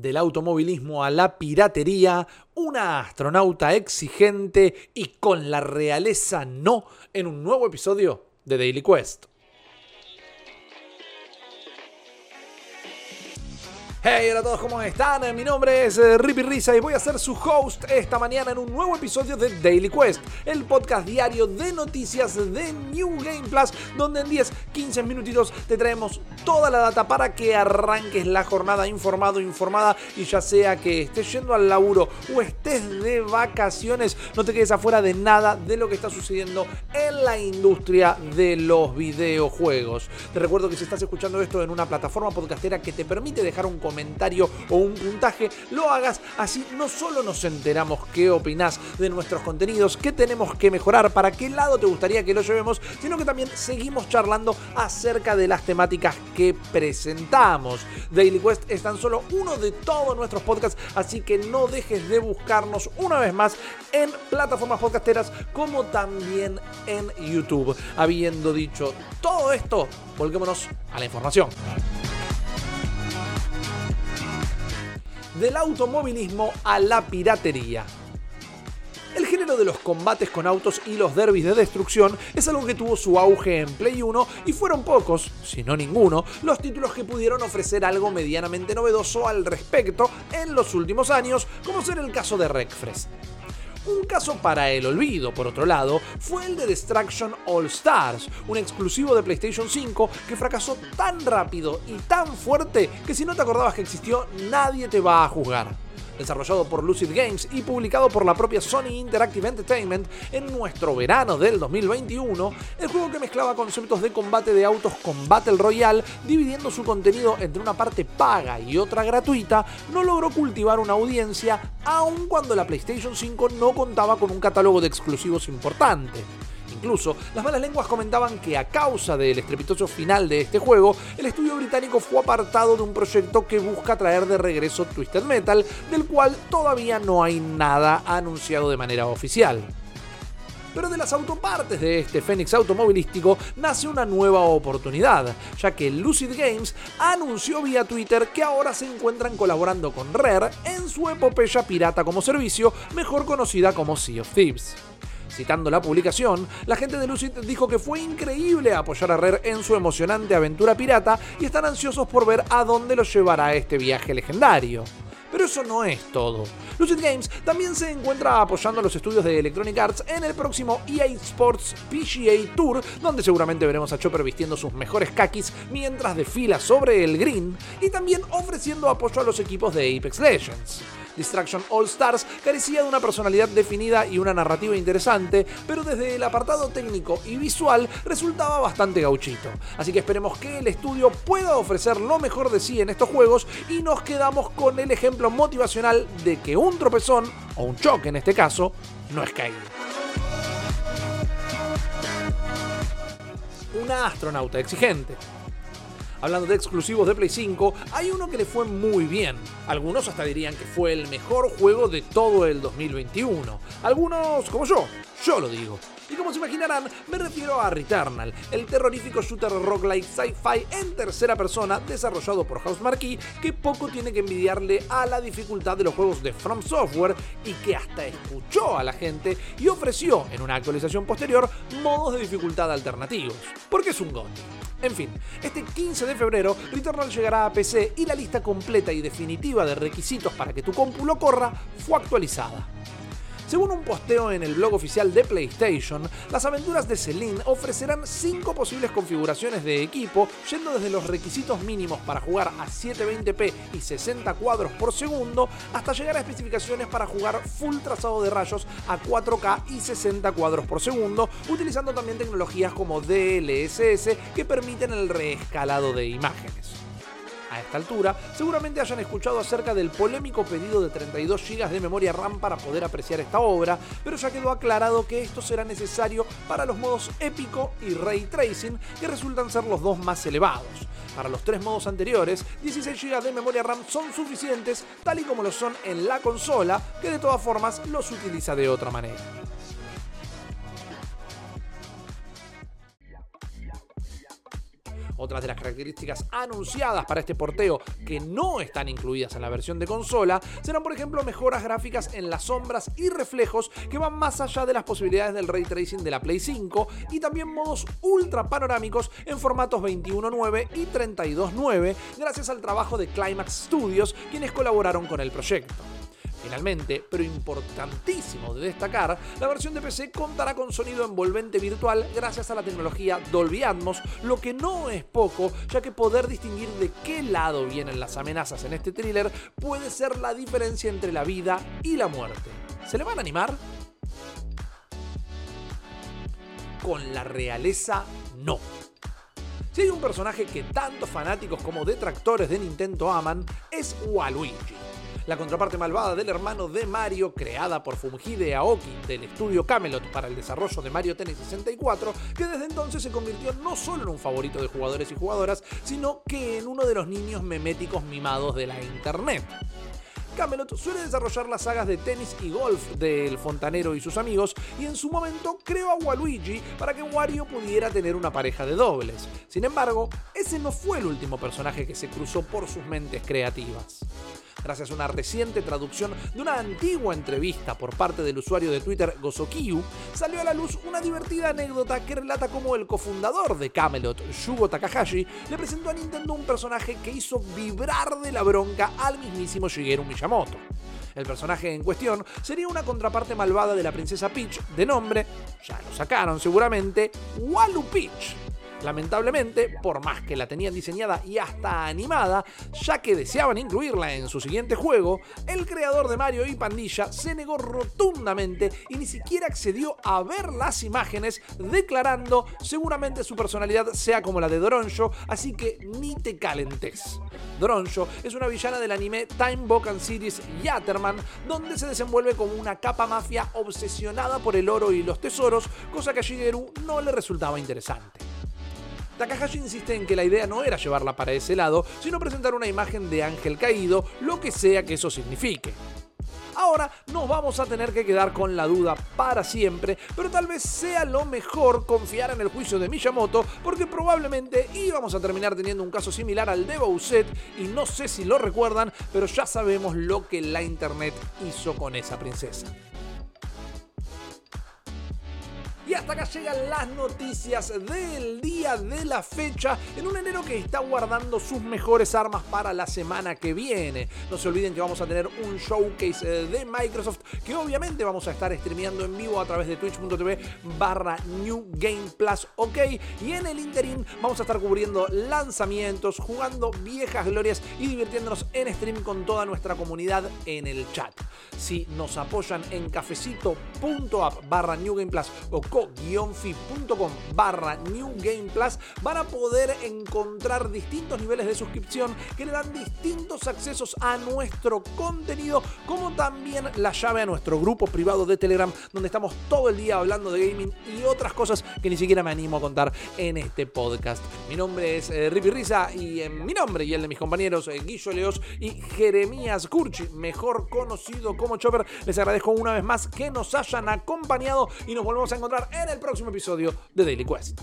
del automovilismo a la piratería, una astronauta exigente y con la realeza no en un nuevo episodio de Daily Quest. Hey, hola a todos, ¿cómo están? Mi nombre es eh, Rippy Risa y voy a ser su host esta mañana en un nuevo episodio de Daily Quest, el podcast diario de noticias de New Game Plus, donde en 10, 15 minutitos te traemos toda la data para que arranques la jornada informado, informada y ya sea que estés yendo al laburo o estés de vacaciones, no te quedes afuera de nada de lo que está sucediendo en la industria de los videojuegos. Te recuerdo que si estás escuchando esto en una plataforma podcastera que te permite dejar un comentario o un puntaje, lo hagas. Así no solo nos enteramos qué opinas de nuestros contenidos, qué tenemos que mejorar, para qué lado te gustaría que lo llevemos, sino que también seguimos charlando acerca de las temáticas que presentamos. Daily Quest es tan solo uno de todos nuestros podcasts, así que no dejes de buscarnos una vez más en plataformas podcasteras como también en YouTube. Habiendo dicho todo esto, volquémonos a la información. Del automovilismo a la piratería. El género de los combates con autos y los derbis de destrucción es algo que tuvo su auge en Play 1 y fueron pocos, si no ninguno, los títulos que pudieron ofrecer algo medianamente novedoso al respecto en los últimos años, como ser el caso de Wreckfest. Un caso para el olvido, por otro lado, fue el de Destruction All Stars, un exclusivo de PlayStation 5 que fracasó tan rápido y tan fuerte que si no te acordabas que existió, nadie te va a juzgar desarrollado por Lucid Games y publicado por la propia Sony Interactive Entertainment en nuestro verano del 2021, el juego que mezclaba conceptos de combate de autos con Battle Royale, dividiendo su contenido entre una parte paga y otra gratuita, no logró cultivar una audiencia aun cuando la PlayStation 5 no contaba con un catálogo de exclusivos importante. Incluso, las malas lenguas comentaban que a causa del estrepitoso final de este juego, el estudio británico fue apartado de un proyecto que busca traer de regreso Twisted Metal, del cual todavía no hay nada anunciado de manera oficial. Pero de las autopartes de este Fénix automovilístico nace una nueva oportunidad, ya que Lucid Games anunció vía Twitter que ahora se encuentran colaborando con Rare en su epopeya pirata como servicio, mejor conocida como Sea of Thieves. Citando la publicación, la gente de Lucid dijo que fue increíble apoyar a Rare en su emocionante aventura pirata y están ansiosos por ver a dónde los llevará este viaje legendario. Pero eso no es todo. Lucid Games también se encuentra apoyando a los estudios de Electronic Arts en el próximo EA Sports PGA Tour, donde seguramente veremos a Chopper vistiendo sus mejores kakis mientras desfila sobre el green, y también ofreciendo apoyo a los equipos de Apex Legends. Distraction All Stars carecía de una personalidad definida y una narrativa interesante, pero desde el apartado técnico y visual resultaba bastante gauchito. Así que esperemos que el estudio pueda ofrecer lo mejor de sí en estos juegos y nos quedamos con el ejemplo motivacional de que un tropezón, o un choque en este caso, no es caído. Una astronauta exigente hablando de exclusivos de Play 5, hay uno que le fue muy bien. Algunos hasta dirían que fue el mejor juego de todo el 2021. Algunos, como yo, yo lo digo. Y como se imaginarán, me refiero a Returnal, el terrorífico shooter roguelike sci-fi en tercera persona desarrollado por House Marquee, que poco tiene que envidiarle a la dificultad de los juegos de From Software y que hasta escuchó a la gente y ofreció en una actualización posterior modos de dificultad alternativos. Porque es un GOTY. En fin, este 15 de febrero Returnal llegará a PC y la lista completa y definitiva de requisitos para que tu compu lo corra fue actualizada. Según un posteo en el blog oficial de PlayStation, las aventuras de Celine ofrecerán 5 posibles configuraciones de equipo, yendo desde los requisitos mínimos para jugar a 720p y 60 cuadros por segundo, hasta llegar a especificaciones para jugar full trazado de rayos a 4K y 60 cuadros por segundo, utilizando también tecnologías como DLSS que permiten el reescalado de imágenes. A esta altura, seguramente hayan escuchado acerca del polémico pedido de 32 GB de memoria RAM para poder apreciar esta obra, pero ya quedó aclarado que esto será necesario para los modos épico y ray tracing, que resultan ser los dos más elevados. Para los tres modos anteriores, 16 GB de memoria RAM son suficientes, tal y como lo son en la consola, que de todas formas los utiliza de otra manera. Otras de las características anunciadas para este porteo que no están incluidas en la versión de consola serán por ejemplo mejoras gráficas en las sombras y reflejos que van más allá de las posibilidades del ray tracing de la Play 5 y también modos ultra panorámicos en formatos 21.9 y 32.9 gracias al trabajo de Climax Studios quienes colaboraron con el proyecto. Finalmente, pero importantísimo de destacar, la versión de PC contará con sonido envolvente virtual gracias a la tecnología Dolby Atmos, lo que no es poco, ya que poder distinguir de qué lado vienen las amenazas en este thriller puede ser la diferencia entre la vida y la muerte. ¿Se le van a animar? Con la realeza, no. Si hay un personaje que tanto fanáticos como detractores de Nintendo aman, es Waluigi la contraparte malvada del hermano de Mario, creada por Fumihide Aoki del estudio Camelot para el desarrollo de Mario Tennis 64, que desde entonces se convirtió no solo en un favorito de jugadores y jugadoras, sino que en uno de los niños meméticos mimados de la internet. Camelot suele desarrollar las sagas de tenis y golf del fontanero y sus amigos y en su momento creó a Waluigi para que Wario pudiera tener una pareja de dobles. Sin embargo, ese no fue el último personaje que se cruzó por sus mentes creativas gracias a una reciente traducción de una antigua entrevista por parte del usuario de Twitter Gozokiyu, salió a la luz una divertida anécdota que relata cómo el cofundador de Camelot, Shugo Takahashi, le presentó a Nintendo un personaje que hizo vibrar de la bronca al mismísimo Shigeru Miyamoto. El personaje en cuestión sería una contraparte malvada de la princesa Peach, de nombre, ya lo sacaron seguramente, Walu Peach Lamentablemente, por más que la tenían diseñada y hasta animada, ya que deseaban incluirla en su siguiente juego, el creador de Mario y Pandilla se negó rotundamente y ni siquiera accedió a ver las imágenes, declarando seguramente su personalidad sea como la de Doronjo, así que ni te calentes. Doronjo es una villana del anime Time Bokan Series Yatterman, donde se desenvuelve como una capa mafia obsesionada por el oro y los tesoros, cosa que a Shigeru no le resultaba interesante. Takahashi insiste en que la idea no era llevarla para ese lado, sino presentar una imagen de ángel caído, lo que sea que eso signifique. Ahora nos vamos a tener que quedar con la duda para siempre, pero tal vez sea lo mejor confiar en el juicio de Miyamoto, porque probablemente íbamos a terminar teniendo un caso similar al de Bowsette, y no sé si lo recuerdan, pero ya sabemos lo que la internet hizo con esa princesa. Y hasta acá llegan las noticias del día de la fecha en un enero que está guardando sus mejores armas para la semana que viene. No se olviden que vamos a tener un showcase eh, de Microsoft que obviamente vamos a estar streameando en vivo a través de twitch.tv barra New Game Plus OK. Y en el interim vamos a estar cubriendo lanzamientos, jugando viejas glorias y divirtiéndonos en stream con toda nuestra comunidad en el chat. Si nos apoyan en cafecito.app barra New Game Plus o fi.com barra New Game Plus van a poder encontrar distintos niveles de suscripción que le dan distintos accesos a nuestro contenido, como también la llave a nuestro grupo privado de Telegram, donde estamos todo el día hablando de gaming y otras cosas que ni siquiera me animo a contar en este podcast. Mi nombre es eh, Risa y en mi nombre y el de mis compañeros eh, Guillo Leos y Jeremías Curchi, mejor como Chopper, les agradezco una vez más que nos hayan acompañado y nos volvemos a encontrar en el próximo episodio de Daily Quest.